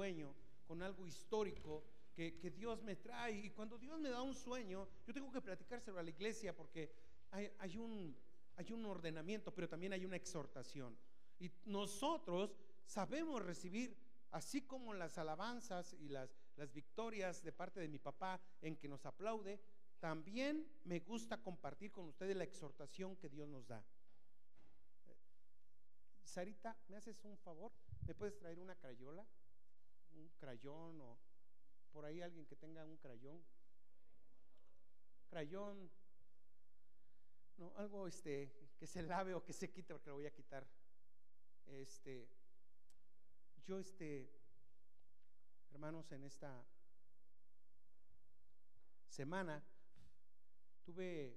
sueño, con algo histórico que, que Dios me trae. Y cuando Dios me da un sueño, yo tengo que platicárselo a la iglesia porque hay, hay un, hay un ordenamiento, pero también hay una exhortación. Y nosotros sabemos recibir, así como las alabanzas y las, las victorias de parte de mi papá en que nos aplaude, también me gusta compartir con ustedes la exhortación que Dios nos da. Sarita, ¿me haces un favor? ¿Me puedes traer una crayola? ¿Un crayón o por ahí alguien que tenga un crayón? Crayón. No, algo este que se lave o que se quite porque lo voy a quitar. Este yo este hermanos en esta semana tuve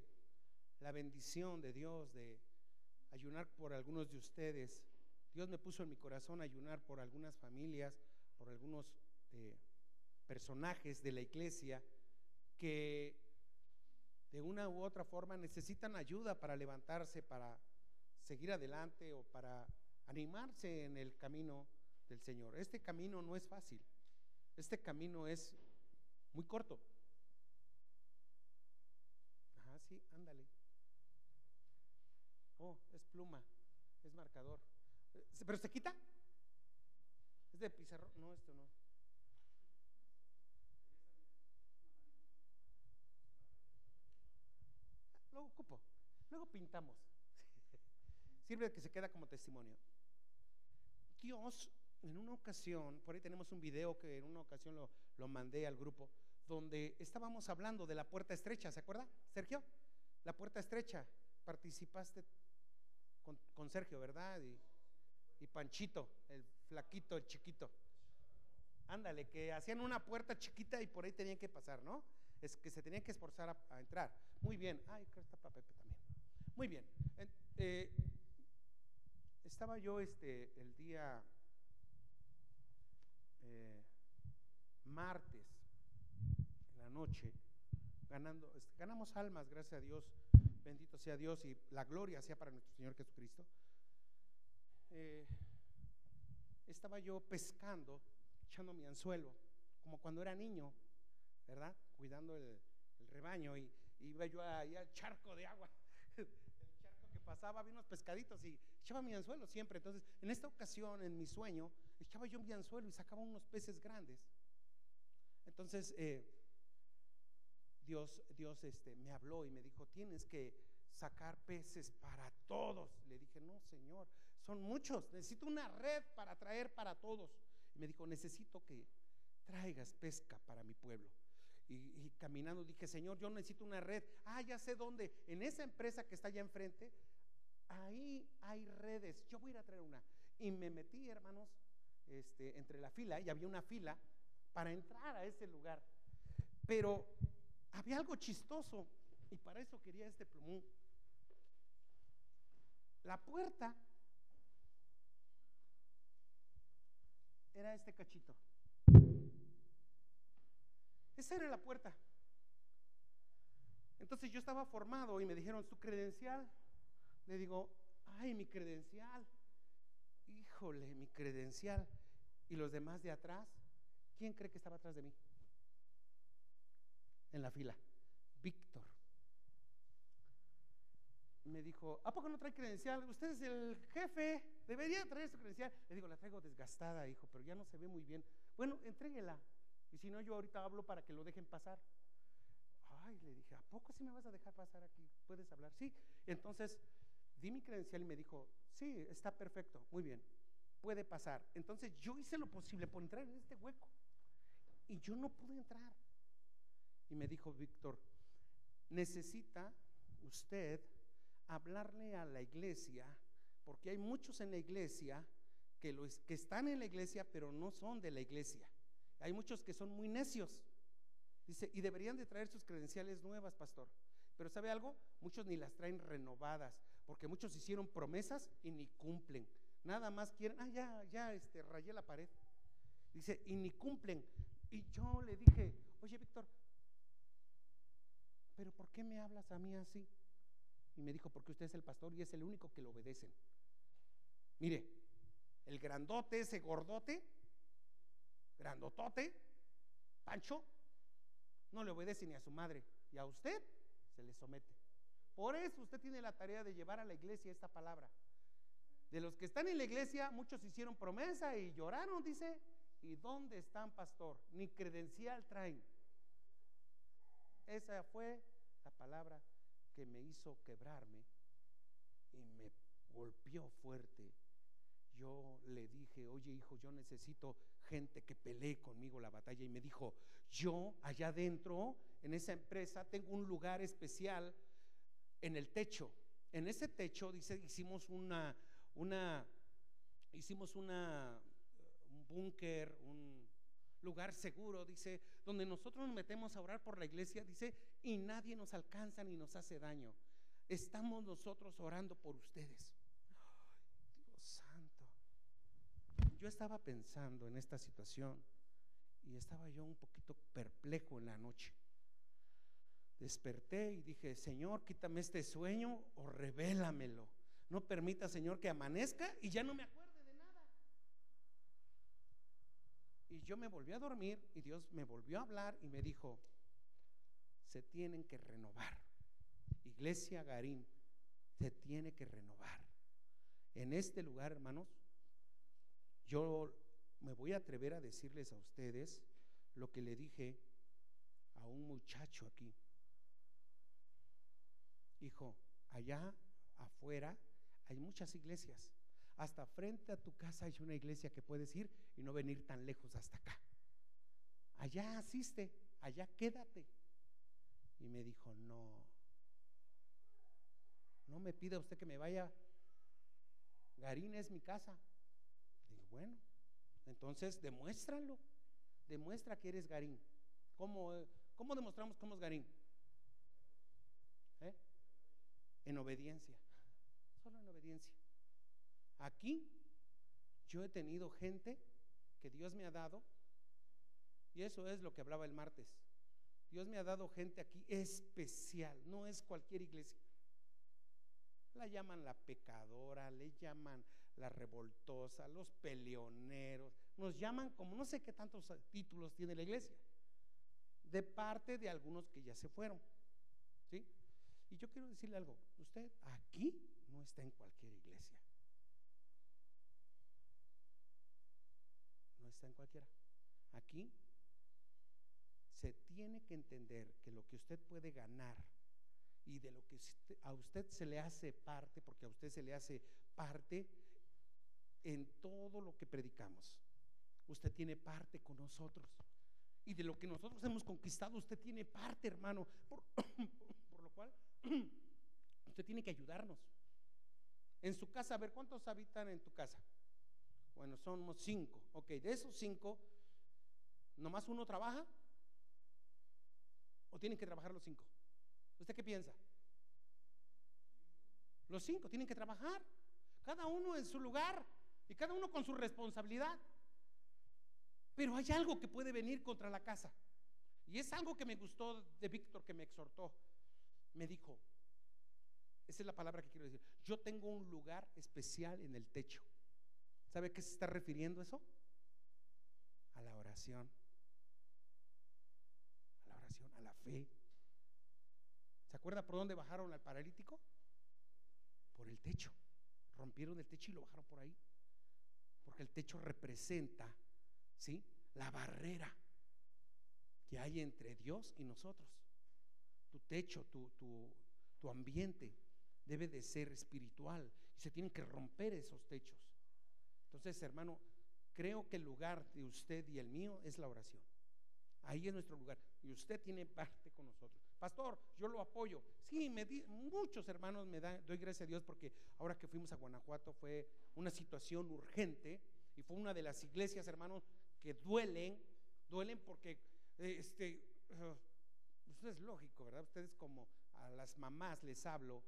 la bendición de Dios de ayunar por algunos de ustedes. Dios me puso en mi corazón ayunar por algunas familias, por algunos eh, personajes de la iglesia que de una u otra forma necesitan ayuda para levantarse, para seguir adelante o para animarse en el camino del Señor. Este camino no es fácil, este camino es muy corto. Ajá, sí, ándale. Oh, es pluma, es marcador. Eh, ¿Pero se quita? ¿Es de pizarro? No, esto no. Luego ocupo, luego pintamos. Sirve que se queda como testimonio. Dios, en una ocasión, por ahí tenemos un video que en una ocasión lo, lo mandé al grupo, donde estábamos hablando de la puerta estrecha, ¿se acuerda, Sergio? La puerta estrecha. Participaste con, Sergio, ¿verdad? Y, Panchito, el flaquito, chiquito. Ándale, que hacían una puerta chiquita y por ahí tenían que pasar, ¿no? Es que se tenían que esforzar a, entrar. Muy bien. Ay, creo que está para Pepe también. Muy bien. Eh, estaba yo este, el día eh, martes, en la noche, ganando, ganamos almas, gracias a Dios, bendito sea Dios y la gloria sea para nuestro Señor Jesucristo. Eh, estaba yo pescando, echando mi anzuelo, como cuando era niño, ¿verdad? Cuidando el, rebaño y, iba yo ahí al charco de agua, el charco que pasaba, había unos pescaditos y echaba mi anzuelo siempre. Entonces, en esta ocasión, en mi sueño, echaba yo mi anzuelo y sacaba unos peces grandes. Entonces, eh, Dios, Dios este, me habló y me dijo, tienes que sacar peces para todos. Le dije, no, Señor, son muchos, necesito una red para traer para todos. Y me dijo, necesito que traigas pesca para mi pueblo. Y, caminando dije, Señor, yo necesito una red. Ah, ya sé dónde. En esa empresa que está allá enfrente, ahí hay redes. Yo voy a ir a traer una. Y me metí, hermanos, este, entre la fila, y había una fila para entrar a ese lugar. Pero había algo chistoso y para eso quería este plumón. La puerta era este cachito. Esa era la puerta. Entonces yo estaba formado y me dijeron, ¿su credencial? Le digo, ay, mi credencial. Híjole, mi credencial. ¿Y los demás de atrás? ¿Quién cree que estaba atrás de mí? en la fila, Víctor. Me dijo, ¿a poco no trae credencial? Usted es el jefe, debería traer su credencial. Le digo, la traigo desgastada, hijo, pero ya no se ve muy bien. Bueno, entréguela. Y si no, yo ahorita hablo para que lo dejen pasar. Ay, le dije, ¿a poco sí me vas a dejar pasar aquí? ¿Puedes hablar? Sí. Entonces, di mi credencial y me dijo, sí, está perfecto, muy bien, puede pasar. Entonces yo hice lo posible por entrar en este hueco. Y yo no pude entrar. Y me dijo Víctor, necesita usted hablarle a la iglesia, porque hay muchos en la iglesia que, que están en la iglesia, pero no son de la iglesia. Hay muchos que son muy necios. Dice, y deberían de traer sus credenciales nuevas, pastor. Pero ¿sabe algo? Muchos ni las traen renovadas, porque muchos hicieron promesas y ni cumplen. Nada más quieren, ah, ya, ya, este, rayé la pared. Dice, y ni cumplen. Y yo le dije, oye, Víctor, pero ¿por qué me hablas a mí así? Y me dijo, porque usted es el pastor y es el único que lo obedecen. Mire, el grandote, ese gordote, grandotote, Pancho, no le obedece ni a su madre. Y a usted se le somete. Por eso usted tiene la tarea de llevar a la iglesia esta palabra. De los que están en la iglesia, muchos hicieron promesa y lloraron, dice. ¿Y dónde están, pastor? Ni credencial traen. Esa fue la palabra que me hizo quebrarme y me golpeó fuerte. Yo le dije, oye hijo, yo necesito gente que pelee conmigo la batalla. Y me dijo, yo allá adentro, en esa empresa, tengo un lugar especial en el techo. En ese techo, dice, hicimos una, una, hicimos una, un búnker, un lugar seguro, dice, donde nosotros nos metemos a orar por la iglesia, dice, y nadie nos alcanza ni nos hace daño. Estamos nosotros orando por ustedes. Dios santo. Yo estaba pensando en esta situación y estaba yo un poquito perplejo en la noche. Desperté y dije, Señor, quítame este sueño o revélamelo. No permita, Señor, que amanezca y ya no me acuerde de nada. Y yo me volví a dormir y Dios me volvió a hablar y me dijo, se tienen que renovar. Iglesia Garín se tiene que renovar. En este lugar, hermanos, yo me voy a atrever a decirles a ustedes lo que le dije a un muchacho aquí hijo, allá afuera hay muchas iglesias. Hasta frente a tu casa hay una iglesia que puedes ir y no venir tan lejos hasta acá. Allá asiste, allá quédate. Y me dijo, no, no me pida usted que me vaya. Garín es mi casa. Bueno, entonces demuéstralo. Demuestra que eres Garín. ¿Cómo, cómo demostramos cómo es Garín? ¿Eh? en obediencia, solo en obediencia. Aquí yo he tenido gente que Dios me ha dado, y eso es lo que hablaba el martes. Dios me ha dado gente aquí especial, no es cualquier iglesia. La llaman la pecadora, le llaman la revoltosa, los peleoneros, nos llaman como no sé qué tantos títulos tiene la iglesia, de parte de algunos que ya se fueron. ¿Sí? Y yo quiero decirle algo, usted aquí no está en cualquier iglesia. No está en cualquiera. Aquí se tiene que entender que lo que usted puede ganar y de lo que a usted se le hace parte, porque a usted se le hace parte en todo lo que predicamos. Usted tiene parte con nosotros. Y de lo que nosotros hemos conquistado, usted tiene parte, hermano. Por, lo cual usted tiene que ayudarnos. En su casa, a ver, ¿cuántos habitan en tu casa? Bueno, somos cinco. Ok, de esos cinco, ¿nomás uno trabaja? ¿O tienen que trabajar los cinco? ¿Usted qué piensa? Los cinco tienen que trabajar, cada uno en su lugar y cada uno con su responsabilidad. Pero hay algo que puede venir contra la casa. Y es algo que me gustó de Víctor, que me exhortó me dijo, esa es la palabra que quiero decir, yo tengo un lugar especial en el techo. ¿Sabe a qué se está refiriendo eso? A la oración. A la oración, a la fe. ¿Se acuerda por dónde bajaron al paralítico? Por el techo. Rompieron el techo y lo bajaron por ahí. Porque el techo representa, ¿sí? La barrera que hay entre Dios y nosotros tu techo, tu, tu, ambiente debe de ser espiritual y se tienen que romper esos techos. Entonces, hermano, creo que el lugar de usted y el mío es la oración. Ahí es nuestro lugar. Y usted tiene parte con nosotros. Pastor, yo lo apoyo. Sí, muchos hermanos me dan, doy gracias a Dios porque ahora que fuimos a Guanajuato fue una situación urgente y fue una de las iglesias, hermanos, que duelen, duelen porque este, uh, es lógico, ¿verdad? Ustedes como a las mamás les hablo,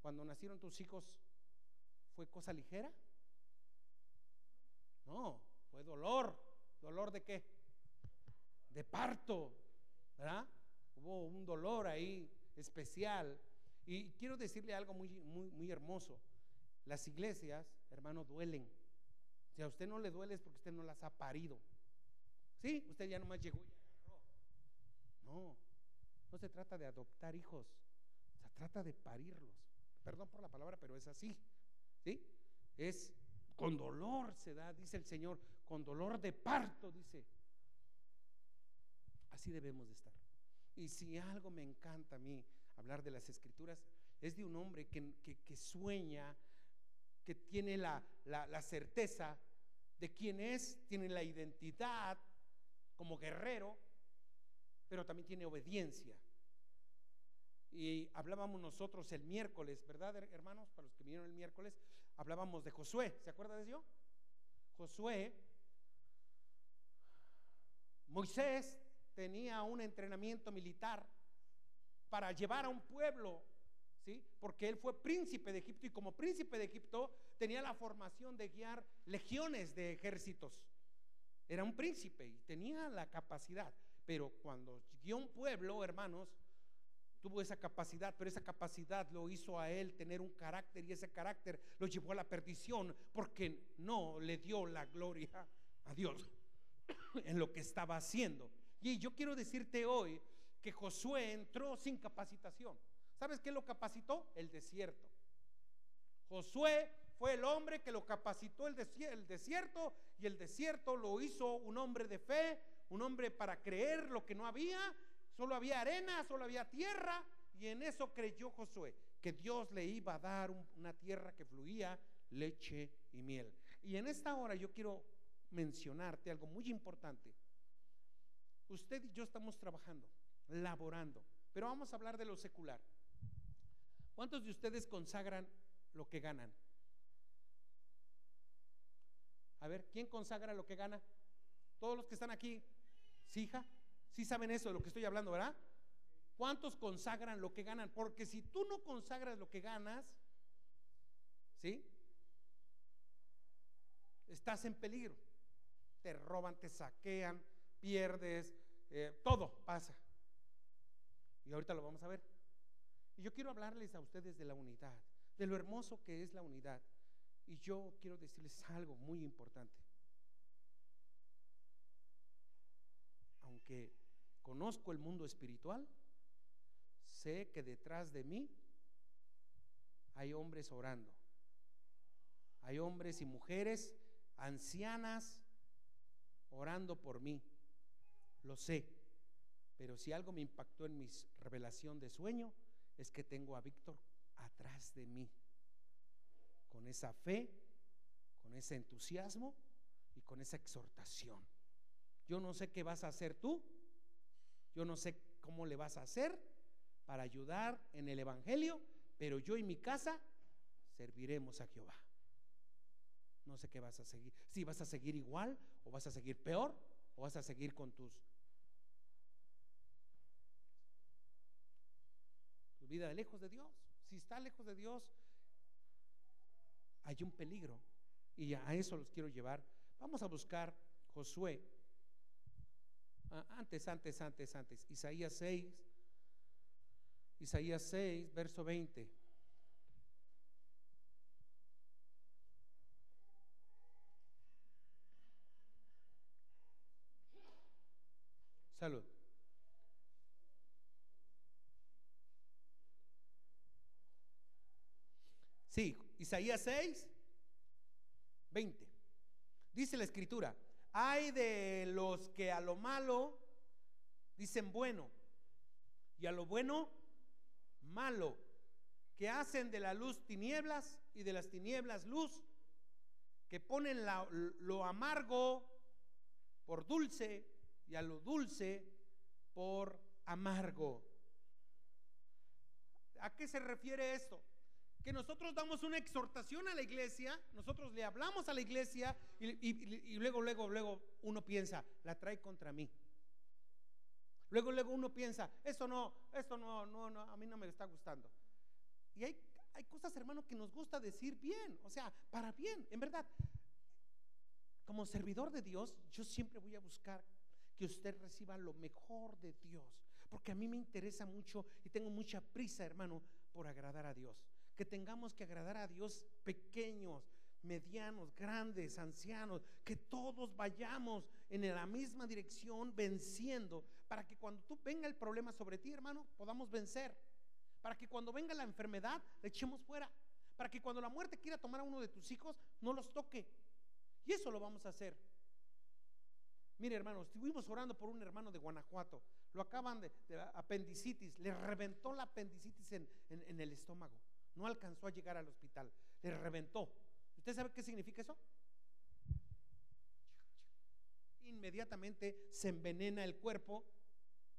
cuando nacieron tus hijos, ¿fue cosa ligera? No, fue dolor. ¿Dolor de qué? De parto, ¿verdad? Hubo un dolor ahí especial. Y quiero decirle algo muy, muy, muy hermoso. Las iglesias, hermano, duelen. Si a usted no le duele es porque usted no las ha parido. Sí, usted ya nomás llegó y agarró. No, no se trata de adoptar hijos, se trata de parirlos. Perdón por la palabra, pero es así. ¿Sí? Es con dolor se da, dice el Señor, con dolor de parto, dice. Así debemos de estar. Y si algo me encanta a mí hablar de las escrituras, es de un hombre que, sueña, que tiene la, certeza de quién es, tiene la identidad como guerrero, pero también tiene obediencia. Y hablábamos nosotros el miércoles, ¿verdad, hermanos? Para los que vinieron el miércoles, hablábamos de Josué. ¿Se acuerda de eso? Josué, Moisés tenía un entrenamiento militar para llevar a un pueblo, ¿sí? Porque él fue príncipe de Egipto y como príncipe de Egipto tenía la formación de guiar legiones de ejércitos. Era un príncipe y tenía la capacidad, pero cuando guió un pueblo, hermanos, tuvo esa capacidad, pero esa capacidad lo hizo a él tener un carácter y ese carácter lo llevó a la perdición porque no le dio la gloria a Dios en lo que estaba haciendo. Y yo quiero decirte hoy que Josué entró sin capacitación. ¿Sabes qué lo capacitó? El desierto. Josué fue el hombre que lo capacitó el desierto y el desierto lo hizo un hombre de fe, un hombre para creer lo que no había Solo había arena, solo había tierra. Y en eso creyó Josué, que Dios le iba a dar una tierra que fluía leche y miel. Y en esta hora yo quiero mencionarte algo muy importante. Usted y yo estamos trabajando, laborando, pero vamos a hablar de lo secular. ¿Cuántos de ustedes consagran lo que ganan? A ver, ¿quién consagra lo que gana? Todos los que están aquí, ¿sí, hija? Si saben eso de lo que estoy hablando, ¿verdad? ¿Cuántos consagran lo que ganan? Porque si tú no consagras lo que ganas, ¿sí? Estás en peligro. Te roban, te saquean, pierdes, eh, todo pasa. Y ahorita lo vamos a ver. Y yo quiero hablarles a ustedes de la unidad, de lo hermoso que es la unidad. Y yo quiero decirles algo muy importante. Aunque conozco el mundo espiritual, sé que detrás de mí hay hombres orando. Hay hombres y mujeres ancianas orando por mí. Lo sé. Pero si algo me impactó en mi revelación de sueño, es que tengo a Víctor atrás de mí. Con esa fe, con ese entusiasmo y con esa exhortación. Yo no sé qué vas a hacer tú, yo no sé cómo le vas a hacer para ayudar en el Evangelio, pero yo y mi casa serviremos a Jehová. No sé qué vas a seguir. Si vas a seguir igual o vas a seguir peor o vas a seguir con tus tu vida lejos de Dios. Si está lejos de Dios, hay un peligro y a eso los quiero llevar. Vamos a buscar Josué antes, antes, antes, antes. Isaías 6. Isaías 6, verso 20. Salud. Sí, Isaías 6, 20. Dice la escritura, hay de los que a lo malo dicen bueno y a lo bueno malo, que hacen de la luz tinieblas y de las tinieblas luz, que ponen lo amargo por dulce y a lo dulce por amargo. ¿A qué se refiere esto? Que nosotros damos una exhortación a la iglesia, nosotros le hablamos a la iglesia y, luego, luego, luego uno piensa, la trae contra mí. Luego, luego uno piensa, esto no, esto no, no, no, a mí no me está gustando. Y hay, hay cosas, hermano, que nos gusta decir bien, o sea, para bien, en verdad. Como servidor de Dios, yo siempre voy a buscar que usted reciba lo mejor de Dios, porque a mí me interesa mucho y tengo mucha prisa, hermano, por agradar a Dios que tengamos que agradar a Dios pequeños, medianos, grandes, ancianos, que todos vayamos en la misma dirección, venciendo, para que cuando tú venga el problema sobre ti, hermano, podamos vencer. Para que cuando venga la enfermedad, le echemos fuera. Para que cuando la muerte quiera tomar a uno de tus hijos, no los toque. Y eso lo vamos a hacer. Mire, hermano, estuvimos orando por un hermano de Guanajuato. Lo acaban de, apendicitis. Le reventó la apendicitis en, en el estómago. No alcanzó a llegar al hospital. Le reventó. ¿Usted sabe qué significa eso? Inmediatamente se envenena el cuerpo,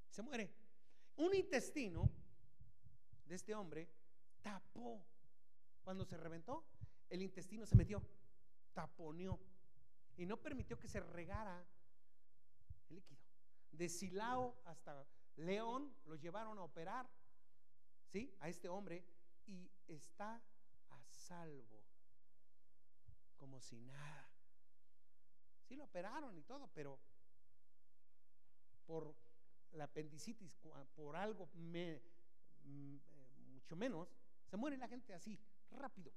se muere. Un intestino de este hombre tapó. Cuando se reventó, el intestino se metió, taponeó y no permitió que se regara el líquido. De Silao hasta León lo llevaron a operar, ¿sí? A este hombre y está a salvo, como si nada. Sí lo operaron y todo, pero por la apendicitis, por algo mm, mucho menos, se muere la gente así, rápido.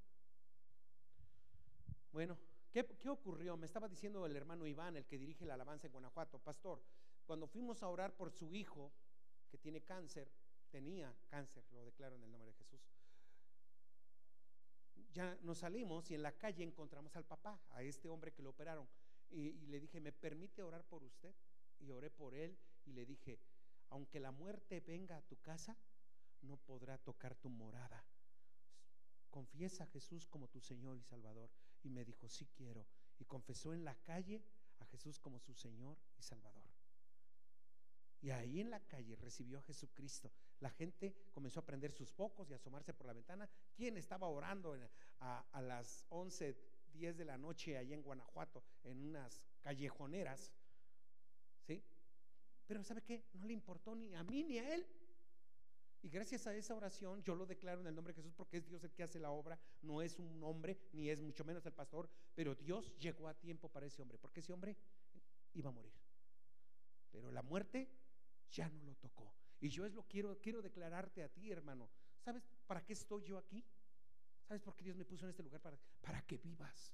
Bueno, ¿qué, ¿qué, ocurrió? Me estaba diciendo el hermano Iván, el que dirige la alabanza en Guanajuato, pastor, cuando fuimos a orar por su hijo, que tiene cáncer, tenía cáncer, lo declaro en el nombre de Jesús, ya nos salimos y en la calle encontramos al papá, a este hombre que lo operaron, y, le dije, ¿me permite orar por usted? Y oré por él y le dije, aunque la muerte venga a tu casa, no podrá tocar tu morada. Confiesa a Jesús como tu Señor y Salvador. Y me dijo, sí quiero. Y confesó en la calle a Jesús como su Señor y Salvador. Y ahí en la calle recibió a Jesucristo. La gente comenzó a prender sus focos y a asomarse por la ventana. ¿Quién estaba orando a, las 11, 10 de la noche allá en Guanajuato, en unas callejoneras? ¿Sí? Pero ¿sabe qué? No le importó ni a mí ni a él. Y gracias a esa oración, yo lo declaro en el nombre de Jesús porque es Dios el que hace la obra, no es un hombre, ni es mucho menos el pastor, pero Dios llegó a tiempo para ese hombre, porque ese hombre iba a morir. Pero la muerte ya no lo tocó. Y yo es lo quiero, quiero declararte a ti, hermano. ¿Sabes para qué estoy yo aquí? ¿Sabes por qué Dios me puso en este lugar? Para, para que vivas.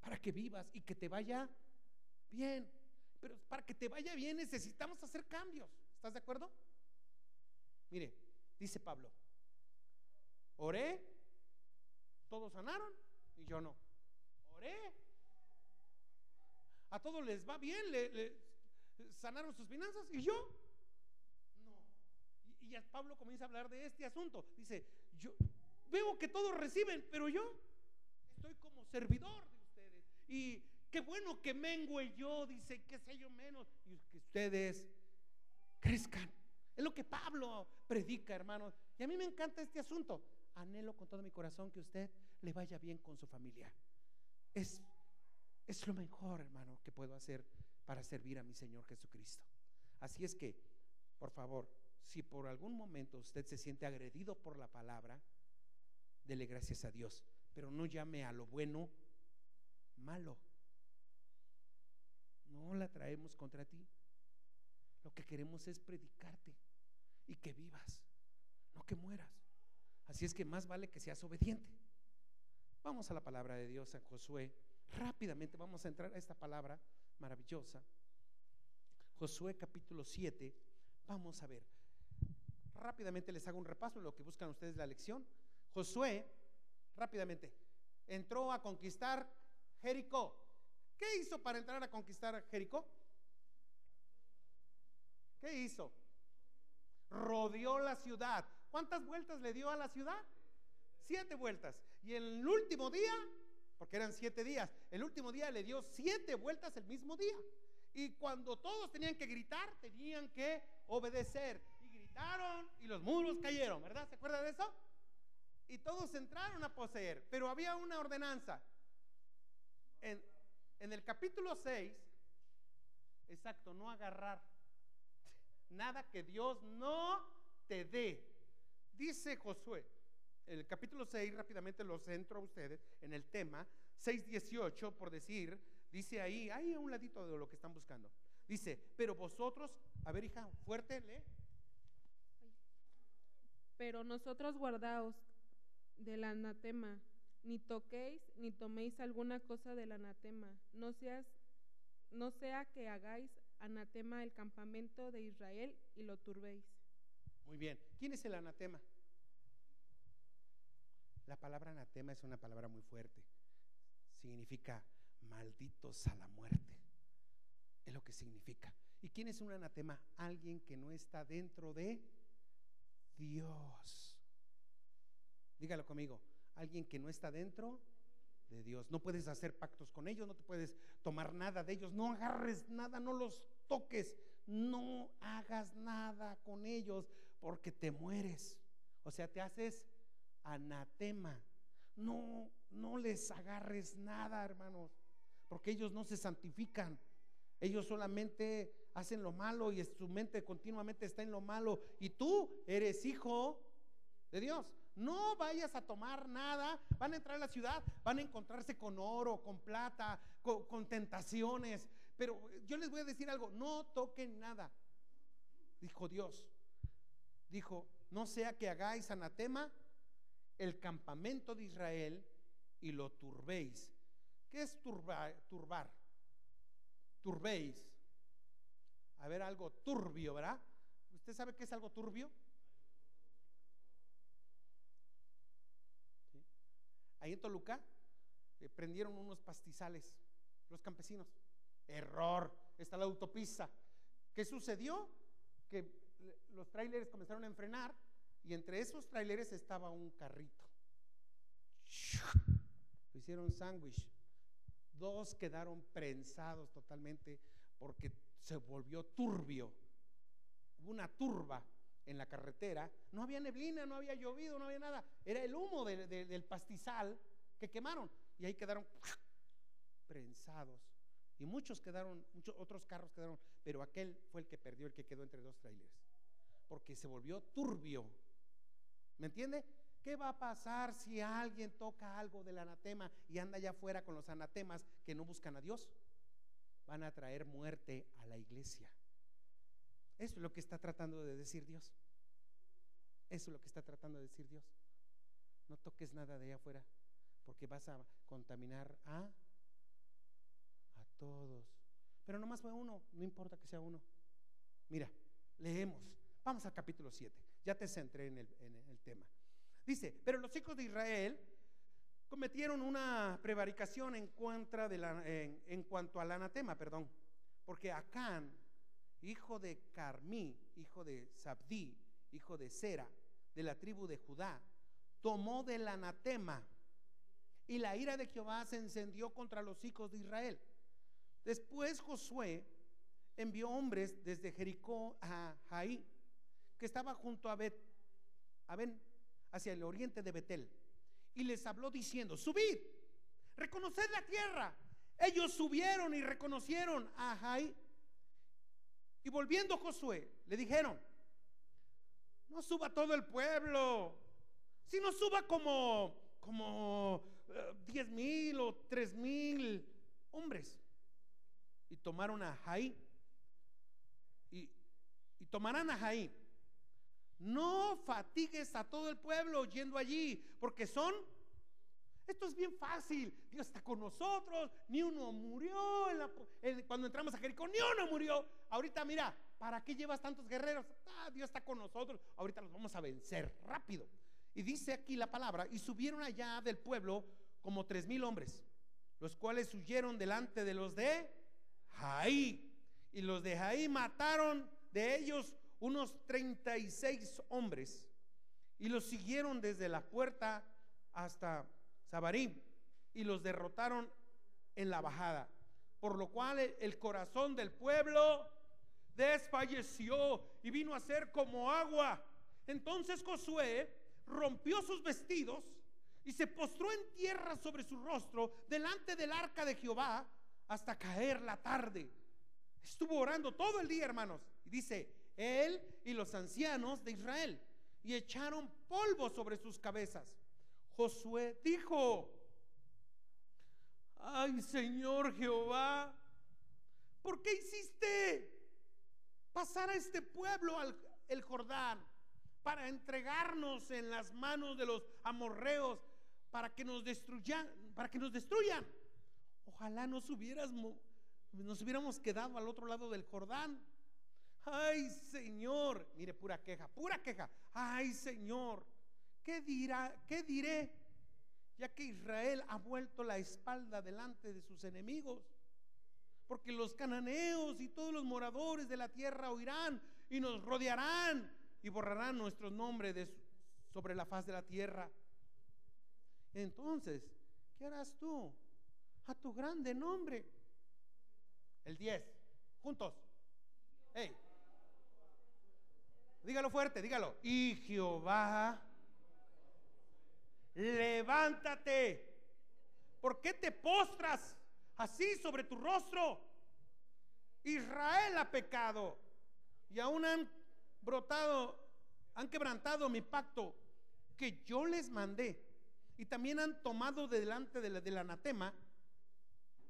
Para que vivas y que te vaya bien. Pero para que te vaya bien necesitamos hacer cambios. ¿Estás de acuerdo? Mire, dice Pablo, oré, todos sanaron y yo no. Oré, a todos les va bien, le, sanaron sus finanzas y yo. Y, y Pablo comienza a hablar de este asunto. Dice, yo veo que todos reciben, pero yo estoy como servidor de ustedes. Y qué bueno que mengue yo, dice, que sé yo menos, y que ustedes crezcan. Es lo que Pablo predica, hermanos. Y a mí me encanta este asunto. Anhelo con todo mi corazón que usted le vaya bien con su familia. Es, es lo mejor, hermano, que puedo hacer para servir a mi Señor Jesucristo. Así es que, por favor, si por algún momento usted se siente agredido por la palabra, dele gracias a Dios, pero no llame a lo bueno malo. No la traemos contra ti. Lo que queremos es predicarte y que vivas, no que mueras. Así es que más vale que seas obediente. Vamos a la palabra de Dios en Josué. Rápidamente vamos a entrar a esta palabra maravillosa. Josué capítulo 7. Vamos a ver. Rápidamente les hago un repaso de lo que buscan ustedes la lección. Josué, rápidamente, entró a conquistar Jericó. ¿Qué hizo para entrar a conquistar Jericó? ¿Qué hizo? Rodeó la ciudad. ¿Cuántas vueltas le dio a la ciudad? Siete vueltas. Y en el último día, porque eran siete días, el último día le dio siete vueltas el mismo día. Y cuando todos tenían que gritar, tenían que obedecer. Y los muros cayeron, ¿verdad? ¿Se acuerda de eso? Y todos entraron a poseer, pero había una ordenanza. En, en el capítulo 6, exacto, no agarrar nada que Dios no te dé. Dice Josué, el capítulo 6, rápidamente lo centro a ustedes en el tema, 6.18, por decir, dice ahí, ahí a un ladito de lo que están buscando. Dice, pero vosotros, a ver hija, fuerte, lee. Pero nosotros guardaos del anatema, ni toquéis ni toméis alguna cosa del anatema, no seas no sea que hagáis anatema el campamento de Israel y lo turbéis. Muy bien. ¿Quién es el anatema? La palabra anatema es una palabra muy fuerte. Significa malditos a la muerte. Es lo que significa. ¿Y quién es un anatema? Alguien que no está dentro de Dios. Dígalo conmigo. Alguien que no está dentro de Dios. No puedes hacer pactos con ellos, no te puedes tomar nada de ellos, no agarres nada, no los toques, no hagas nada con ellos porque te mueres. O sea, te haces anatema. No, no les agarres nada, hermanos, porque ellos no se santifican. Ellos solamente hacen lo malo y su mente continuamente está en lo malo. Y tú eres hijo de Dios. No vayas a tomar nada. Van a entrar a la ciudad, van a encontrarse con oro, con plata, con, tentaciones. Pero yo les voy a decir algo, no toquen nada. Dijo Dios. Dijo, no sea que hagáis anatema el campamento de Israel y lo turbéis. ¿Qué es turbar? turbar? Turbéis. A ver, algo turbio, ¿verdad? ¿Usted sabe qué es algo turbio? Ahí en Toluca eh, prendieron unos pastizales los campesinos. Error, está la autopista. ¿Qué sucedió? Que los trailers comenzaron a enfrenar y entre esos trailers estaba un carrito. Lo hicieron sándwich. Dos quedaron prensados totalmente porque se volvió turbio. Hubo una turba en la carretera, no había neblina, no había llovido, no había nada. Era el humo del pastizal que quemaron. Y ahí quedaron prensados. Y muchos quedaron, muchos otros carros quedaron, pero aquel fue el que perdió, el que quedó entre dos trailers. Porque se volvió turbio. ¿Me entiende? ¿Qué va a pasar si alguien toca algo del anatema y anda allá afuera con los anatemas que no buscan a Dios? Van a traer muerte a la iglesia. Eso es lo que está tratando de decir Dios. Eso es lo que está tratando de decir Dios. No toques nada de allá afuera, porque vas a contaminar a, a todos. Pero nomás fue uno, no importa que sea uno. Mira, leemos. Vamos al capítulo 7. Ya te centré en el, tema. Dice, pero los hijos de Israel cometieron una prevaricación en, contra de la, en, cuanto al anatema, perdón, porque Acán hijo de Carmí, hijo de Sabdí, hijo de Sera, de la tribu de Judá, tomó del anatema y la ira de Jehová se encendió contra los hijos de Israel. Después Josué envió hombres desde Jericó a Jaí, que estaba junto a Bet, a Ben, hacia el oriente de Betel, y les habló diciendo, subid, reconoced la tierra. Ellos subieron y reconocieron a Jaí y volviendo Josué, le dijeron, no suba todo el pueblo, sino suba como, como eh, diez mil o tres mil hombres. Y tomaron a Jaí. Y, y tomarán a Jaí. No fatigues a todo el pueblo yendo allí, porque son esto es bien fácil. Dios está con nosotros. Ni uno murió cuando entramos a Jericó. Ni uno murió. Ahorita mira, ¿para qué llevas tantos guerreros? Ah, Dios está con nosotros. Ahorita los vamos a vencer rápido. Y dice aquí la palabra, y subieron allá del pueblo como tres mil hombres, los cuales huyeron delante de los de Jaí. Y los de Jaí mataron de ellos unos 36 hombres y los siguieron desde la puerta hasta Sabarim y los derrotaron en la bajada. Por lo cual el, corazón del pueblo desfalleció y vino a ser como agua. Entonces Josué rompió sus vestidos y se postró en tierra sobre su rostro delante del arca de Jehová hasta caer la tarde. Estuvo orando todo el día, hermanos. Y dice, él y los ancianos de Israel. Y echaron polvo sobre sus cabezas. Josué dijo, ay Señor Jehová, ¿por qué hiciste pasar a este pueblo al Jordán para entregarnos en las manos de los amorreos para que nos destruyan, para que nos destruyan? Ojalá nos hubieras nos hubiéramos quedado al otro lado del Jordán. Ay, Señor, mire, pura queja, pura queja. Ay, Señor, ¿qué dirá, qué diré? Ya que Israel ha vuelto la espalda delante de sus enemigos. Porque los cananeos y todos los moradores de la tierra oirán y nos rodearán y borrarán nuestros nombres de, sobre la faz de la tierra. Entonces, ¿qué harás tú? A tu grande nombre. El 10. Juntos. Hey. Dígalo fuerte, dígalo. Y Jehová, levántate. ¿Por qué te postras así sobre tu rostro? Israel ha pecado y aún han brotado, han quebrantado mi pacto que yo les mandé. Y también han tomado delante del anatema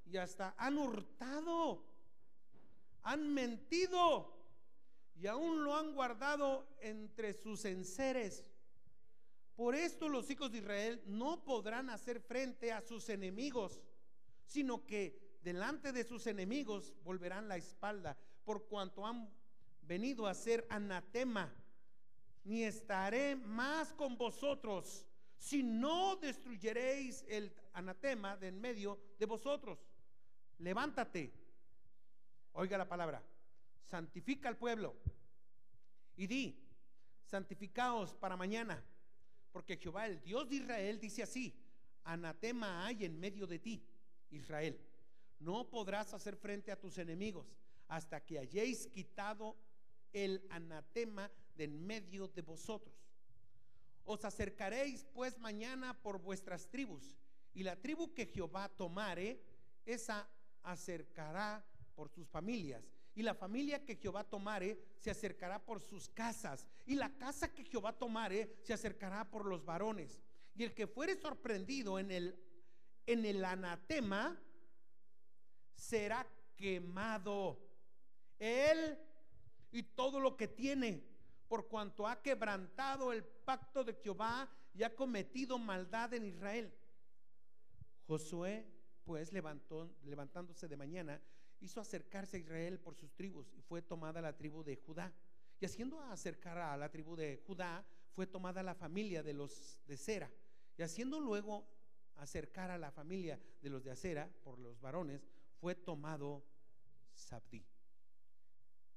y hasta han hurtado, han mentido y aún lo han guardado entre sus enseres. Por esto los hijos de Israel no podrán hacer frente a sus enemigos, sino que delante de sus enemigos volverán la espalda, por cuanto han venido a ser anatema, ni estaré más con vosotros, si no destruyeréis el anatema de en medio de vosotros. Levántate, oiga la palabra, santifica al pueblo y di, santificaos para mañana, porque Jehová, el Dios de Israel, dice así, anatema hay en medio de ti, Israel. No podrás hacer frente a tus enemigos hasta que hayáis quitado el anatema de en medio de vosotros. Os acercaréis pues mañana por vuestras tribus, y la tribu que Jehová tomare, esa acercará por sus familias. Y la familia que Jehová tomare se acercará por sus casas. Y la casa que Jehová tomare se acercará por los varones. Y el que fuere sorprendido en el, en el anatema será quemado. Él y todo lo que tiene, por cuanto ha quebrantado el pacto de Jehová y ha cometido maldad en Israel. Josué pues levantó, levantándose de mañana, hizo acercarse a Israel por sus tribus y fue tomada la tribu de Judá. Y haciendo acercar a la tribu de Judá, fue tomada la familia de los de Sera. Y haciendo luego acercar a la familia de los de Acera por los varones, fue tomado Sabdí.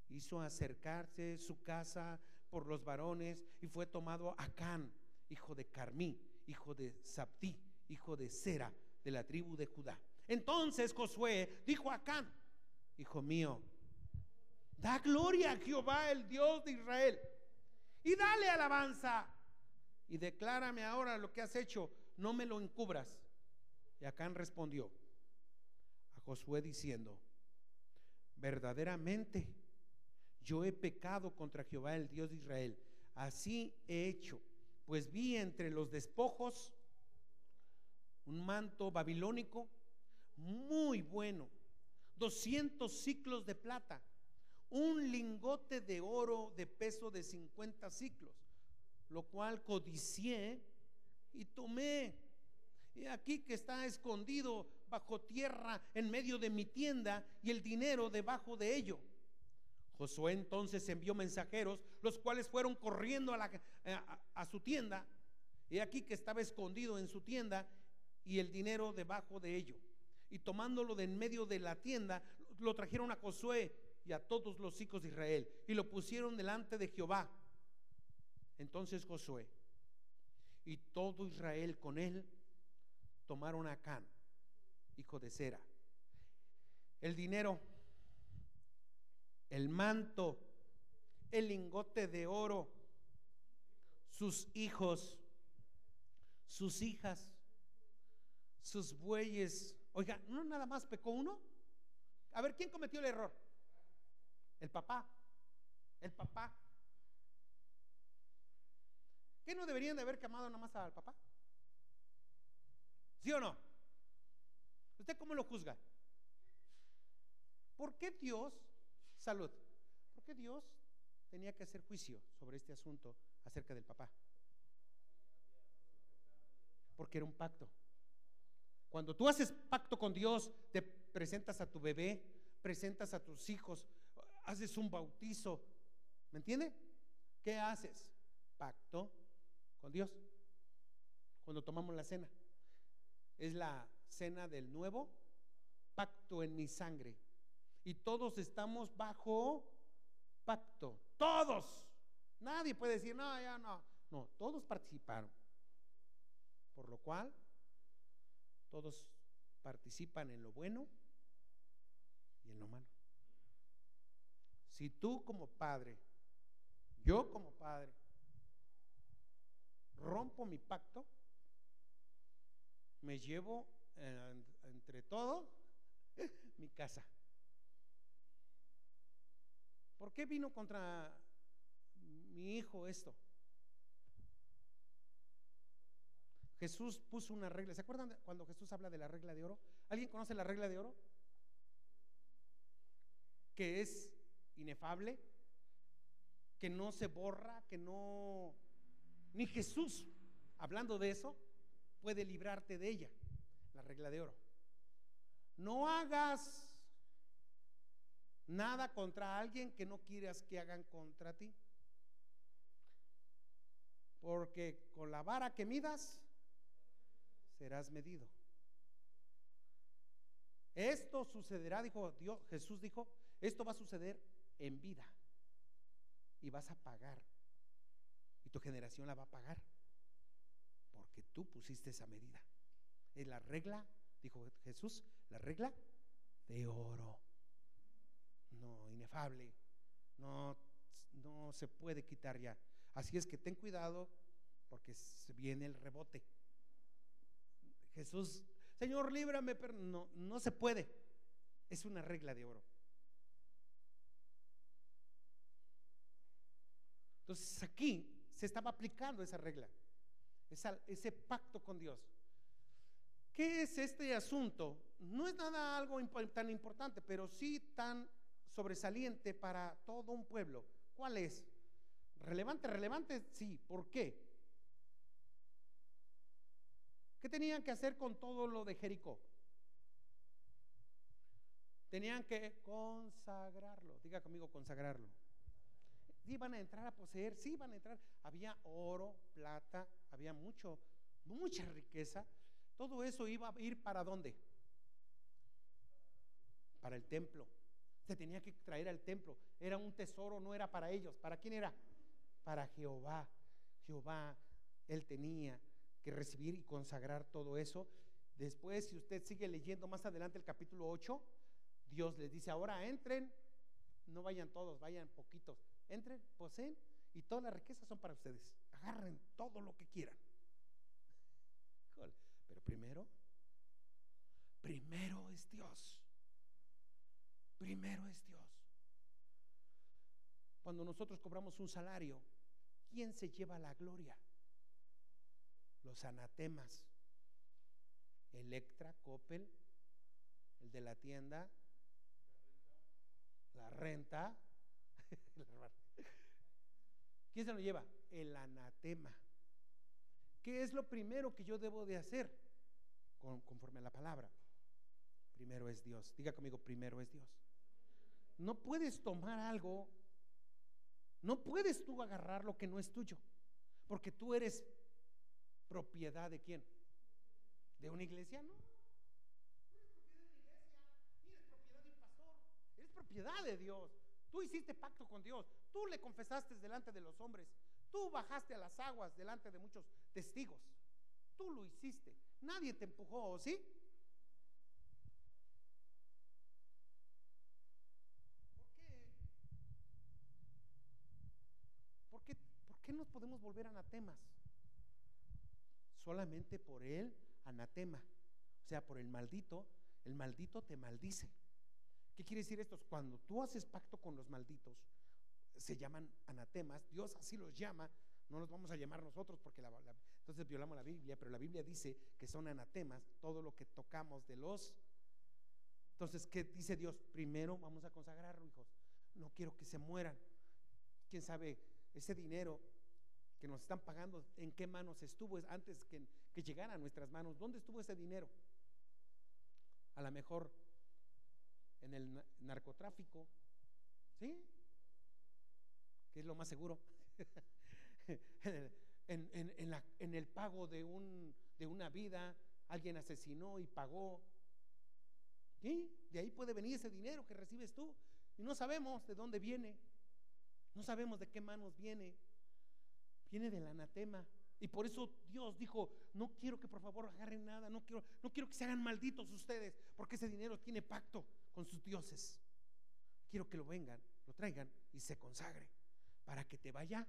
Hizo acercarse su casa por los varones y fue tomado Acán, hijo de Carmí, hijo de Sabdí, hijo de Sera, de la tribu de Judá. Entonces Josué dijo a Acán, hijo mío, da gloria a Jehová, el Dios de Israel, y dale alabanza, y declárame ahora lo que has hecho, no me lo encubras. Y Acán respondió a Josué diciendo, verdaderamente yo he pecado contra Jehová, el Dios de Israel, así he hecho, pues vi entre los despojos un manto babilónico muy bueno, 200 ciclos de plata, un lingote de oro de peso de 50 ciclos, lo cual codicié y tomé. Y aquí que está escondido bajo tierra en medio de mi tienda y el dinero debajo de ello. Josué entonces envió mensajeros, los cuales fueron corriendo a, a su tienda. Y aquí que estaba escondido en su tienda y el dinero debajo de ello. Y tomándolo de en medio de la tienda, lo trajeron a Josué y a todos los hijos de Israel y lo pusieron delante de Jehová. Entonces Josué y todo Israel con él tomaron a Can, hijo de Sera, el dinero, el manto, el lingote de oro, sus hijos, sus hijas, sus bueyes. Oiga, ¿no nada más pecó uno? A ver, ¿quién cometió el error? El papá. El papá. ¿Qué no deberían de haber quemado nada más al papá? ¿Sí o no? ¿Usted cómo lo juzga? ¿Por qué Dios, salud, por qué Dios tenía que hacer juicio sobre este asunto acerca del papá? Porque era un pacto. Cuando tú haces pacto con Dios, te presentas a tu bebé presentas a tus hijos, haces un bautizo, ¿me entiende? ¿Qué haces? Pacto con Dios. Cuando tomamos la cena, es la cena del nuevo pacto en mi sangre. Y todos estamos bajo pacto. Todos. Nadie puede decir, no, ya no. No, todos participaron. Por lo cual, todos participan en lo bueno y en lo malo. Si tú como padre, yo como padre, rompo mi pacto, me llevo eh, entre todo mi casa. ¿Por qué vino contra mi hijo esto? Jesús puso una regla. ¿Se acuerdan cuando Jesús habla de la regla de oro? ¿Alguien conoce la regla de oro? Que es inefable, que no se borra, que no... Ni Jesús, hablando de eso, puede librarte de ella, la regla de oro. No hagas nada contra alguien que no quieras que hagan contra ti. Porque con la vara que midas, serás medido. Esto sucederá, dijo Dios, Jesús dijo, esto va a suceder en vida. Y vas a pagar. Y tu generación la va a pagar. Porque tú pusiste esa medida. Es la regla, dijo Jesús, la regla de oro. No, inefable. No, no se puede quitar ya. Así es que ten cuidado porque viene el rebote. Jesús, Señor, líbrame, pero no, no se puede. Es una regla de oro. Entonces aquí se estaba aplicando esa regla, ese pacto con Dios. ¿Qué es este asunto? No es nada algo tan importante, pero sí tan sobresaliente para todo un pueblo. ¿Cuál es? ¿Relevante? ¿Relevante? Sí. ¿Por qué? ¿Qué tenían que hacer con todo lo de Jericó? Tenían que consagrarlo. Diga conmigo, consagrarlo. Iban a entrar a poseer, sí iban a entrar. Había oro, plata, había mucho, mucha riqueza. Todo eso iba a ir para dónde? Para el templo. Se tenía que traer al templo. Era un tesoro, no era para ellos. ¿Para quién era? Para Jehová. Jehová, él tenía recibir y consagrar todo eso. Después, si usted sigue leyendo más adelante el capítulo 8, Dios les dice, ahora entren, no vayan todos, vayan poquitos, entren, poseen y todas las riquezas son para ustedes. Agarren todo lo que quieran. Pero primero, primero es Dios. Primero es Dios. Cuando nosotros cobramos un salario, ¿quién se lleva la gloria? Los anatemas. Electra, Coppel, el de la tienda, la renta. ¿Quién se lo lleva? El anatema. ¿Qué es lo primero que yo debo de hacer conforme a la palabra? Primero es Dios. Diga conmigo, primero es Dios. No puedes tomar algo, no puedes tú agarrar lo que no es tuyo, porque tú eres propiedad de quién? ¿De una iglesia? No. No eres propiedad de una iglesia, ni propiedad de un pastor, eres propiedad de Dios. Tú hiciste pacto con Dios, tú le confesaste delante de los hombres, tú bajaste a las aguas delante de muchos testigos, tú lo hiciste, nadie te empujó, ¿sí? ¿Por qué? ¿Por qué, ¿Por qué nos podemos volver anatemas? Solamente por el anatema, o sea, por el maldito, el maldito te maldice. ¿Qué quiere decir esto? Cuando tú haces pacto con los malditos, se llaman anatemas, Dios así los llama, no los vamos a llamar nosotros porque entonces violamos la Biblia, pero la Biblia dice que son anatemas todo lo que tocamos de los... Entonces, ¿qué dice Dios? Primero vamos a consagrarlo, hijos. No quiero que se mueran. ¿Quién sabe? Ese dinero que nos están pagando, en qué manos estuvo antes que, que llegara a nuestras manos. ¿Dónde estuvo ese dinero? A lo mejor en el narcotráfico, ¿sí? Que es lo más seguro. en, el pago de, un, de una vida, alguien asesinó y pagó. ¿Sí? De ahí puede venir ese dinero que recibes tú. Y no sabemos de dónde viene. No sabemos de qué manos viene. Viene del anatema. Y por eso Dios dijo, no quiero que por favor agarren nada, no quiero, no quiero que se hagan malditos ustedes, porque ese dinero tiene pacto con sus dioses. Quiero que lo vengan, lo traigan y se consagre para que te vaya.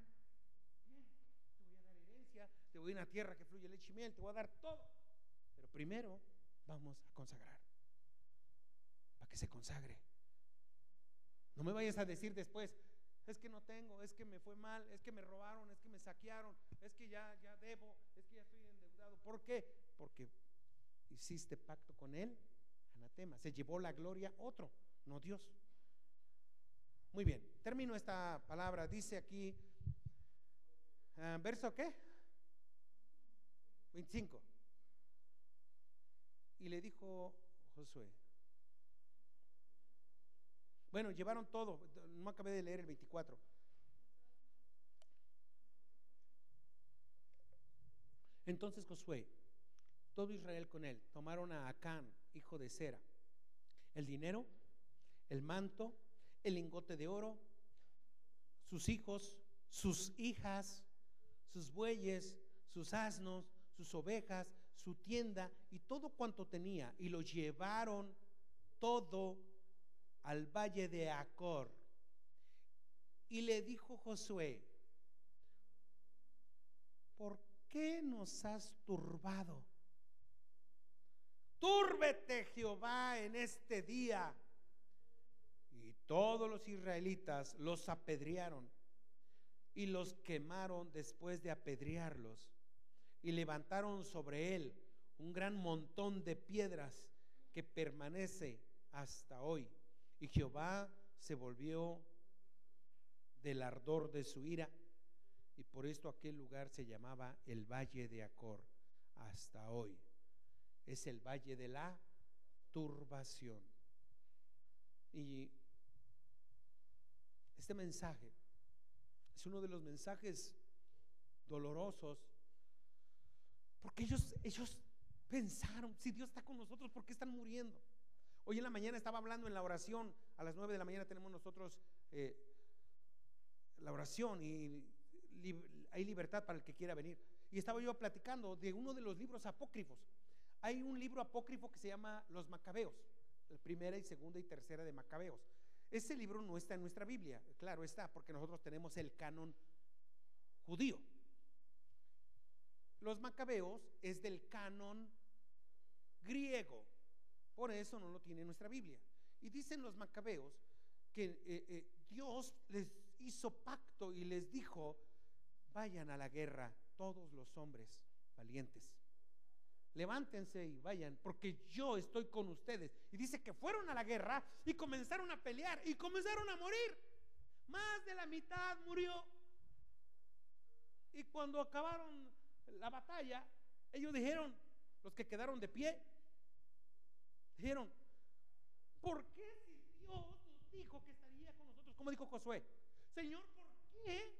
Te voy a dar herencia, te voy a una tierra que fluye leche y miel, te voy a dar todo. Pero primero vamos a consagrar, para que se consagre. No me vayas a decir después, es que no tengo, es que me fue mal, es que me robaron, es que me saquearon, es que ya, ya debo, es que ya estoy endeudado. ¿Por qué? Porque hiciste pacto con él, anatema, se llevó la gloria otro, no Dios. Muy bien, termino esta palabra, dice aquí, ah, verso qué? 25. Y le dijo Josué, bueno, llevaron todo. No acabé de leer el 24. Entonces Josué, todo Israel con él, tomaron a Acán, hijo de Sera, el dinero, el manto, el lingote de oro, sus hijos, sus hijas, sus bueyes, sus asnos, sus ovejas, su tienda y todo cuanto tenía, y lo llevaron todo al valle de Acor. Y le dijo Josué, ¿por qué nos has turbado? Túrbete Jehová en este día. Y todos los israelitas los apedrearon y los quemaron después de apedrearlos. Y levantaron sobre él un gran montón de piedras que permanece hasta hoy. Y Jehová se volvió del ardor de su ira, y por esto aquel lugar se llamaba el Valle de Acor hasta hoy. Es el Valle de la turbación. Y este mensaje es uno de los mensajes dolorosos, porque ellos, ellos pensaron, si Dios está con nosotros, ¿por qué están muriendo? Hoy en la mañana estaba hablando en la oración, a las 9 de la mañana tenemos nosotros eh, la oración y hay libertad para el que quiera venir. Y estaba yo platicando de uno de los libros apócrifos. Hay un libro apócrifo que se llama Los Macabeos, la primera y segunda y tercera de Macabeos. Ese libro no está en nuestra Biblia, claro está, porque nosotros tenemos el canon judío. Los Macabeos es del canon griego. Por eso no lo tiene nuestra Biblia. Y dicen los macabeos que eh, eh, Dios les hizo pacto y les dijo, vayan a la guerra todos los hombres valientes. Levántense y vayan, porque yo estoy con ustedes. Y dice que fueron a la guerra y comenzaron a pelear y comenzaron a morir. Más de la mitad murió. Y cuando acabaron la batalla, ellos dijeron, los que quedaron de pie, Dijeron, ¿por qué si Dios nos dijo que estaría con nosotros? Como dijo Josué, Señor, ¿por qué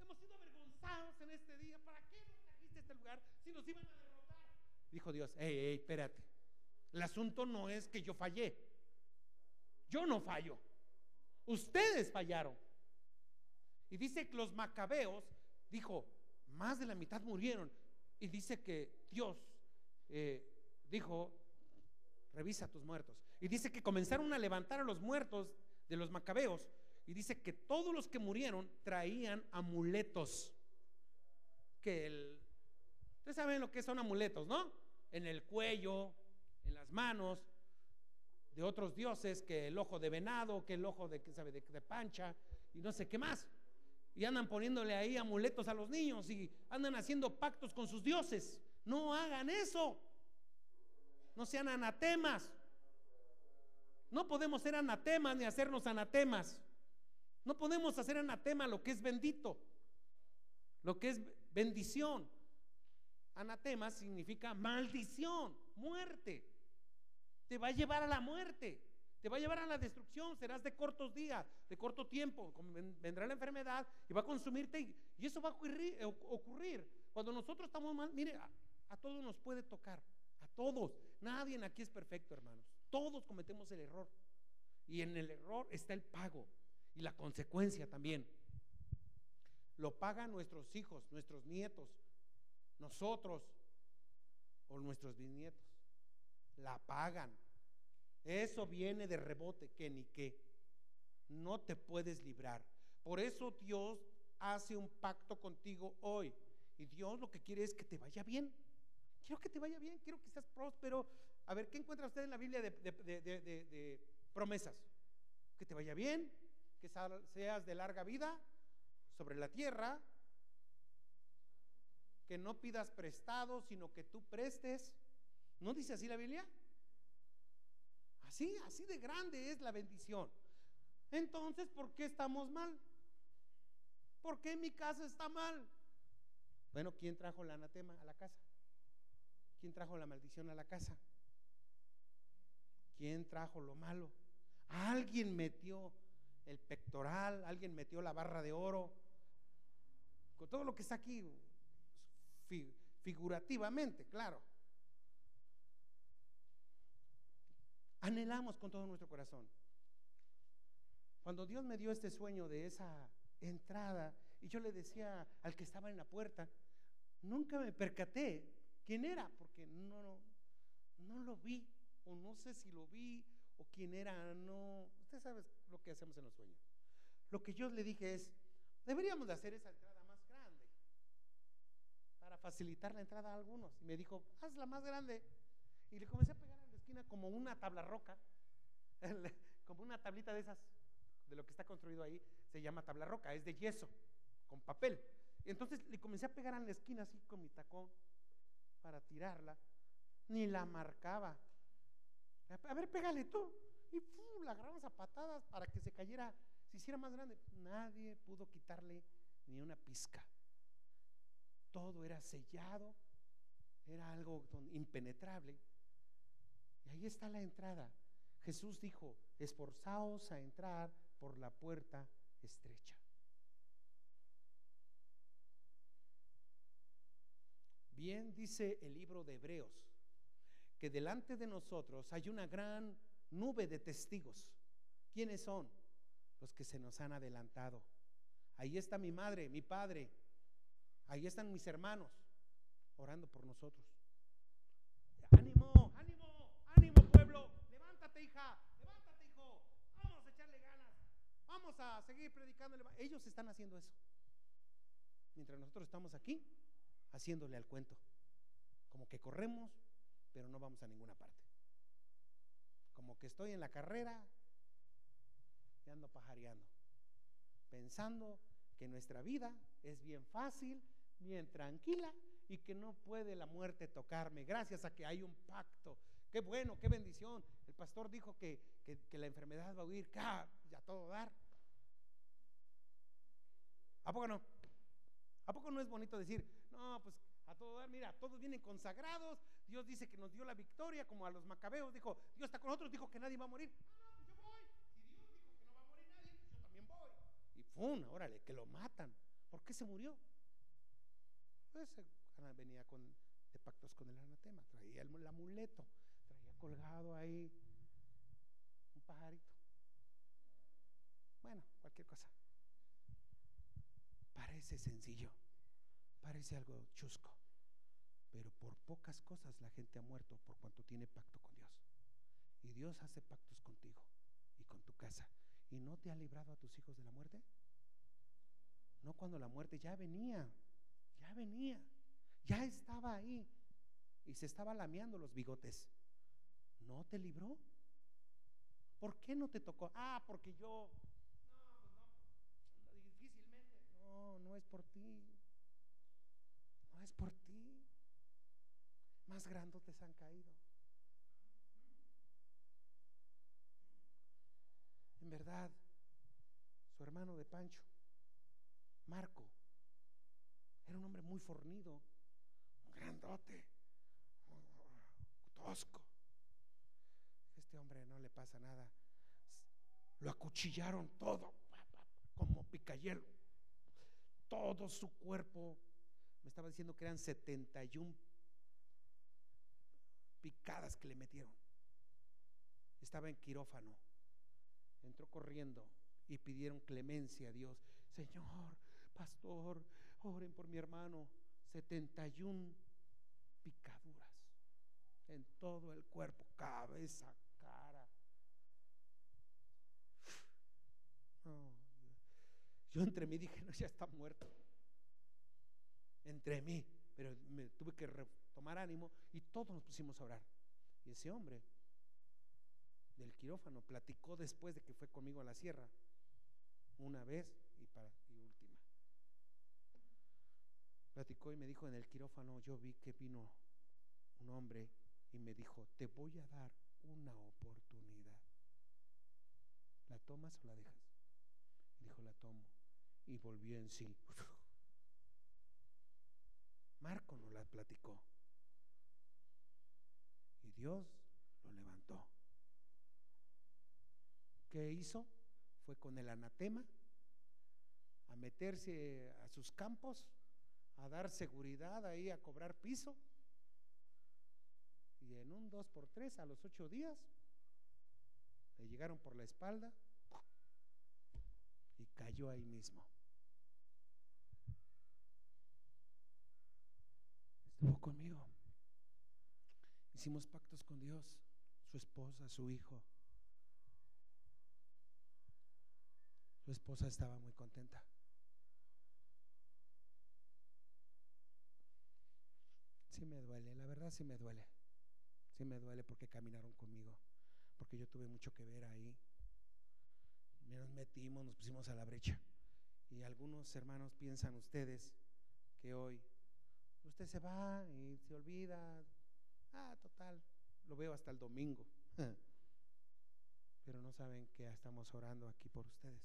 hemos sido avergonzados en este día? ¿Para qué nos trajiste a este lugar si nos iban a derrotar? Dijo Dios, hey, hey, espérate. El asunto no es que yo fallé. Yo no fallo. Ustedes fallaron. Y dice que los macabeos, dijo, más de la mitad murieron. Y dice que Dios eh, dijo, revisa tus muertos. Y dice que comenzaron a levantar a los muertos de los macabeos. Y dice que todos los que murieron traían amuletos. Que. Ustedes saben lo que son amuletos, ¿no? En el cuello, en las manos de otros dioses, que el ojo de venado, que el ojo de, ¿qué sabe? de, de pancha y no sé qué más. Y andan poniéndole ahí amuletos a los niños y andan haciendo pactos con sus dioses. No hagan eso no sean anatemas. No podemos ser anatemas ni hacernos anatemas. No podemos hacer anatema lo que es bendito, lo que es bendición. Anatema significa maldición, muerte. te va a llevar a la muerte, te va a llevar a la destrucción, serás de cortos días, de corto tiempo, vendrá la enfermedad y va a consumirte y, eso va a ocurrir, ocurrir. Cuando nosotros estamos mal, mire, a todos nos puede tocar, a todos. Nadie aquí es perfecto, hermanos. Todos cometemos el error. Y en el error está el pago y la consecuencia también. Lo pagan nuestros hijos, nuestros nietos, nosotros o nuestros bisnietos. La pagan. Eso viene de rebote, que ni qué. No te puedes librar. Por eso Dios hace un pacto contigo hoy. Y Dios lo que quiere es que te vaya bien. Quiero que te vaya bien, quiero que seas próspero. A ver, ¿qué encuentra usted en la Biblia de, promesas? Que te vaya bien, que seas de larga vida sobre la tierra, que no pidas prestado, sino que tú prestes. ¿No dice así la Biblia? Así, así de grande es la bendición. Entonces, ¿por qué estamos mal? ¿Por qué mi casa está mal? Bueno, ¿quién trajo el anatema a la casa? ¿Quién trajo la maldición a la casa? ¿Quién trajo lo malo? Alguien metió el pectoral, alguien metió la barra de oro, con todo lo que está aquí, figurativamente, claro. Anhelamos con todo nuestro corazón. Cuando Dios me dio este sueño de esa entrada, y yo le decía al que estaba en la puerta, nunca me percaté quién era, porque no, no lo vi, o no sé si lo vi, o quién era, no. Usted sabe lo que hacemos en los sueños. Lo que yo le dije es, deberíamos de hacer esa entrada más grande para facilitar la entrada a algunos. Y me dijo, hazla más grande. Y le comencé a pegar en la esquina como una tabla roca, como una tablita de esas, de lo que está construido ahí, se llama tabla roca, es de yeso, con papel. Entonces le comencé a pegar en la esquina así con mi tacón para tirarla, ni la marcaba. A ver, pégale tú. Y la agarramos a patadas para que se cayera, se hiciera más grande. Nadie pudo quitarle ni una pizca. Todo era sellado, era algo impenetrable. Y ahí está la entrada. Jesús dijo, esforzaos a entrar por la puerta estrecha. Bien dice el libro de Hebreos que delante de nosotros hay una gran nube de testigos. ¿Quiénes son? Los que se nos han adelantado. Ahí está mi madre, mi padre. Ahí están mis hermanos orando por nosotros. Ánimo, ánimo, ánimo pueblo. Levántate hija, levántate hijo. Vamos a echarle ganas. Vamos a seguir predicando. Ellos están haciendo eso. Mientras nosotros estamos aquí haciéndole al cuento. Como que corremos, pero no vamos a ninguna parte. Como que estoy en la carrera y ando pajareando, pensando que nuestra vida es bien fácil, bien tranquila y que no puede la muerte tocarme gracias a que hay un pacto. Qué bueno, qué bendición. El pastor dijo que, la enfermedad va a huir, ya todo dar. ¿A poco no? ¿A poco no es bonito decir, no, pues a todo dar, mira, todos vienen consagrados, Dios dice que nos dio la victoria, como a los macabeos, dijo, Dios está con nosotros, dijo que nadie va a morir. Ah, pues yo voy. Si Dios dijo que no va a morir nadie, pues yo también voy. Y ¡fum! Órale, que lo matan. ¿Por qué se murió? Pues eh, venía con, de pactos con el anatema, traía el, amuleto, traía colgado ahí un pajarito. Bueno, cualquier cosa. Parece sencillo, parece algo chusco. Pero por pocas cosas la gente ha muerto por cuanto tiene pacto con Dios. Y Dios hace pactos contigo y con tu casa. ¿Y no te ha librado a tus hijos de la muerte? No cuando la muerte ya venía, ya venía, ya estaba ahí y se estaba lameando los bigotes. ¿No te libró? ¿Por qué no te tocó? Ah, porque yo... No, pues no, difícilmente. No, no es por ti. Es por ti más grandotes han caído. En verdad, su hermano de Pancho, Marco, era un hombre muy fornido, un grandote, tosco. este hombre no le pasa nada. Lo acuchillaron todo, como picayelo. Todo su cuerpo. Me estaba diciendo que eran 71 picadas que le metieron. Estaba en quirófano. Entró corriendo y pidieron clemencia a Dios. Señor, pastor, oren por mi hermano. 71 picaduras en todo el cuerpo, cabeza, cara. yo entre mí dije, no, ya está muerto. Entre mí, pero me tuve que tomar ánimo y todos nos pusimos a orar. Y ese hombre del quirófano platicó después de que fue conmigo a la sierra, una vez y, para, y última. Platicó y me dijo en el quirófano, yo vi que vino un hombre y me dijo, te voy a dar una oportunidad. ¿La tomas o la dejas? dijo, la tomo. Y volvió en sí. Marco no la platicó. Y Dios lo levantó. ¿Qué hizo? Fue con el anatema a meterse a sus campos, a dar seguridad ahí, a cobrar piso. Y en un dos por tres, a los ocho días, le llegaron por la espalda y cayó ahí mismo. Estuvo conmigo. Hicimos pactos con Dios, su esposa, su hijo. Su esposa estaba muy contenta. Sí me duele, la verdad sí me duele. Sí me duele porque caminaron conmigo, porque yo tuve mucho que ver ahí. Nos metimos, nos pusimos a la brecha. Y algunos hermanos piensan ustedes que hoy usted se va y se olvida. Ah, total, lo veo hasta el domingo. Pero no saben que estamos orando aquí por ustedes.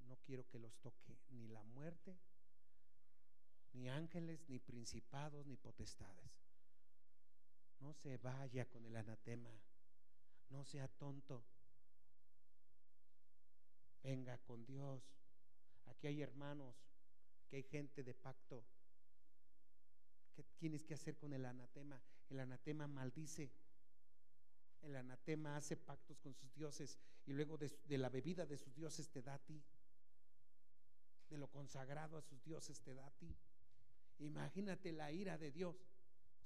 No quiero que los toque ni la muerte, ni ángeles, ni principados, ni potestades. No se vaya con el anatema. No sea tonto. Venga con Dios. Aquí hay hermanos, aquí hay gente de pacto. ¿Qué tienes que hacer con el anatema? El anatema maldice. El anatema hace pactos con sus dioses y luego de, la bebida de sus dioses te da a ti. De lo consagrado a sus dioses te da a ti. Imagínate la ira de Dios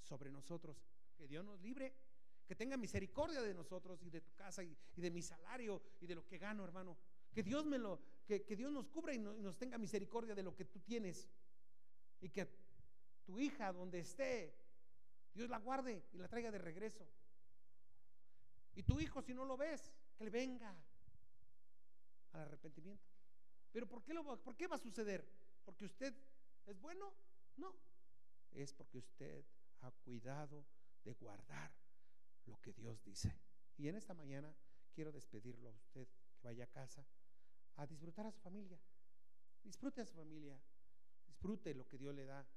sobre nosotros que Dios nos libre, que tenga misericordia de nosotros y de tu casa y, de mi salario y de lo que gano, hermano. Que Dios me lo, que, Dios nos cubra y, y, nos tenga misericordia de lo que tú tienes. Y que tu hija, donde esté, Dios la guarde y la traiga de regreso. Y tu hijo, si no lo ves, que le venga al arrepentimiento. Pero ¿por qué, lo, ¿por qué va a suceder? ¿Porque usted es bueno? No. Es porque usted ha cuidado de guardar lo que Dios dice. Y en esta mañana quiero despedirlo a usted que vaya a casa a disfrutar a su familia. Disfrute a su familia, disfrute lo que Dios le da,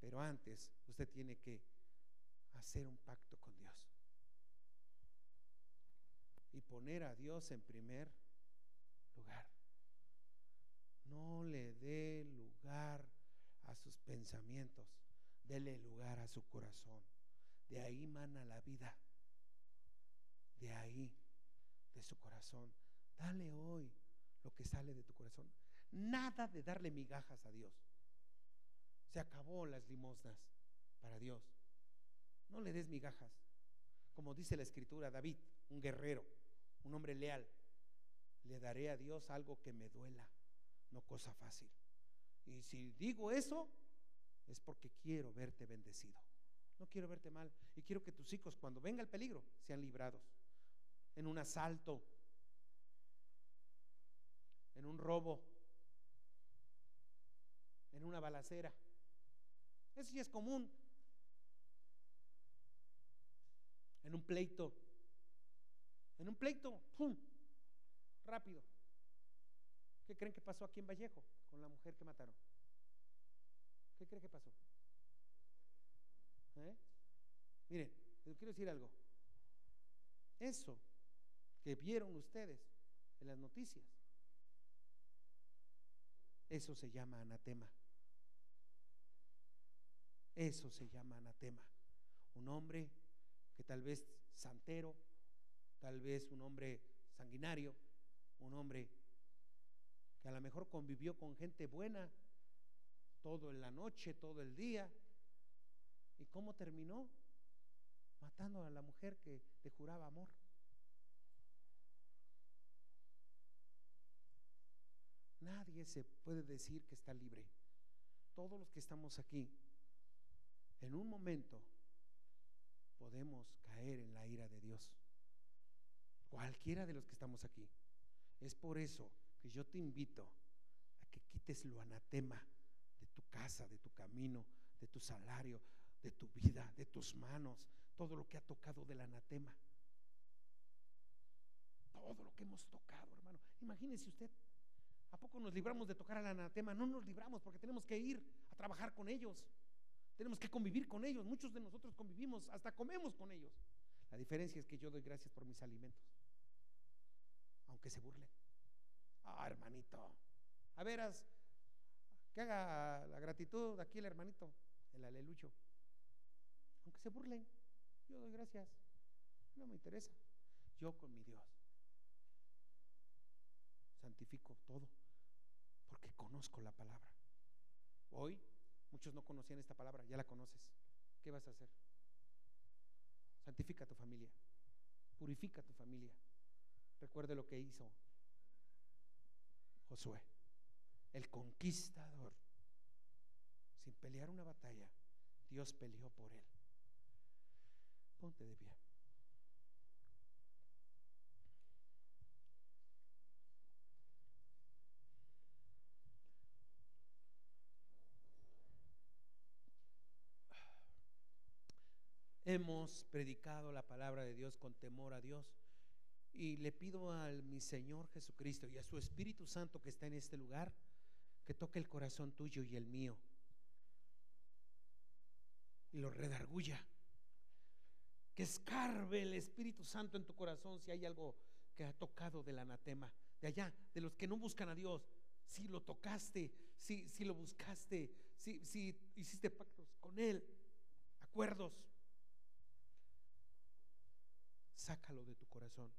pero antes usted tiene que hacer un pacto con Dios y poner a Dios en primer lugar. No le dé lugar a sus pensamientos, dele lugar a su corazón. De ahí mana la vida. De ahí, de su corazón. Dale hoy lo que sale de tu corazón. Nada de darle migajas a Dios. Se acabó las limosnas para Dios. No le des migajas. Como dice la escritura, David, un guerrero, un hombre leal, le daré a Dios algo que me duela, no cosa fácil. Y si digo eso, es porque quiero verte bendecido. No quiero verte mal. Y quiero que tus hijos, cuando venga el peligro, sean librados. En un asalto, en un robo, en una balacera. Eso sí es común. En un pleito. En un pleito, ¡pum! Rápido. ¿Qué creen que pasó aquí en Vallejo con la mujer que mataron? ¿Qué creen que pasó? ¿Eh? Miren, les quiero decir algo. Eso que vieron ustedes en las noticias. Eso se llama anatema. Eso se llama anatema. Un hombre que tal vez santero, tal vez un hombre sanguinario, un hombre que a lo mejor convivió con gente buena todo en la noche, todo el día. ¿Y cómo terminó? Matando a la mujer que le juraba amor. Nadie se puede decir que está libre. Todos los que estamos aquí, en un momento podemos caer en la ira de Dios. Cualquiera de los que estamos aquí. Es por eso que yo te invito a que quites lo anatema de tu casa, de tu camino, de tu salario, de tu vida, de tus manos, todo lo que ha tocado del anatema. Todo lo que hemos tocado, hermano. Imagínese usted ¿A poco nos libramos de tocar al anatema? No nos libramos porque tenemos que ir a trabajar con ellos. Tenemos que convivir con ellos. Muchos de nosotros convivimos, hasta comemos con ellos. La diferencia es que yo doy gracias por mis alimentos. Aunque se burlen. Ah, hermanito. A veras, que haga la gratitud aquí el hermanito, el alelucho. Aunque se burlen, yo doy gracias. No me interesa. Yo con mi Dios santifico todo, porque conozco la palabra. Hoy muchos no conocían esta palabra, ya la conoces. ¿Qué vas a hacer? Santifica tu familia, purifica tu familia. Recuerde lo que hizo Josué, el conquistador. Sin pelear una batalla, Dios peleó por él. Ponte de pie. Hemos predicado la palabra de Dios con temor a Dios. Y le pido a mi Señor Jesucristo y a su Espíritu Santo que está en este lugar, que toque el corazón tuyo y el mío. Y lo redarguya. Que escarbe el Espíritu Santo en tu corazón si hay algo que ha tocado del anatema, de allá, de los que no buscan a Dios. Si lo tocaste, si, si lo buscaste, si, si hiciste pactos con Él, acuerdos sácalo de tu corazón.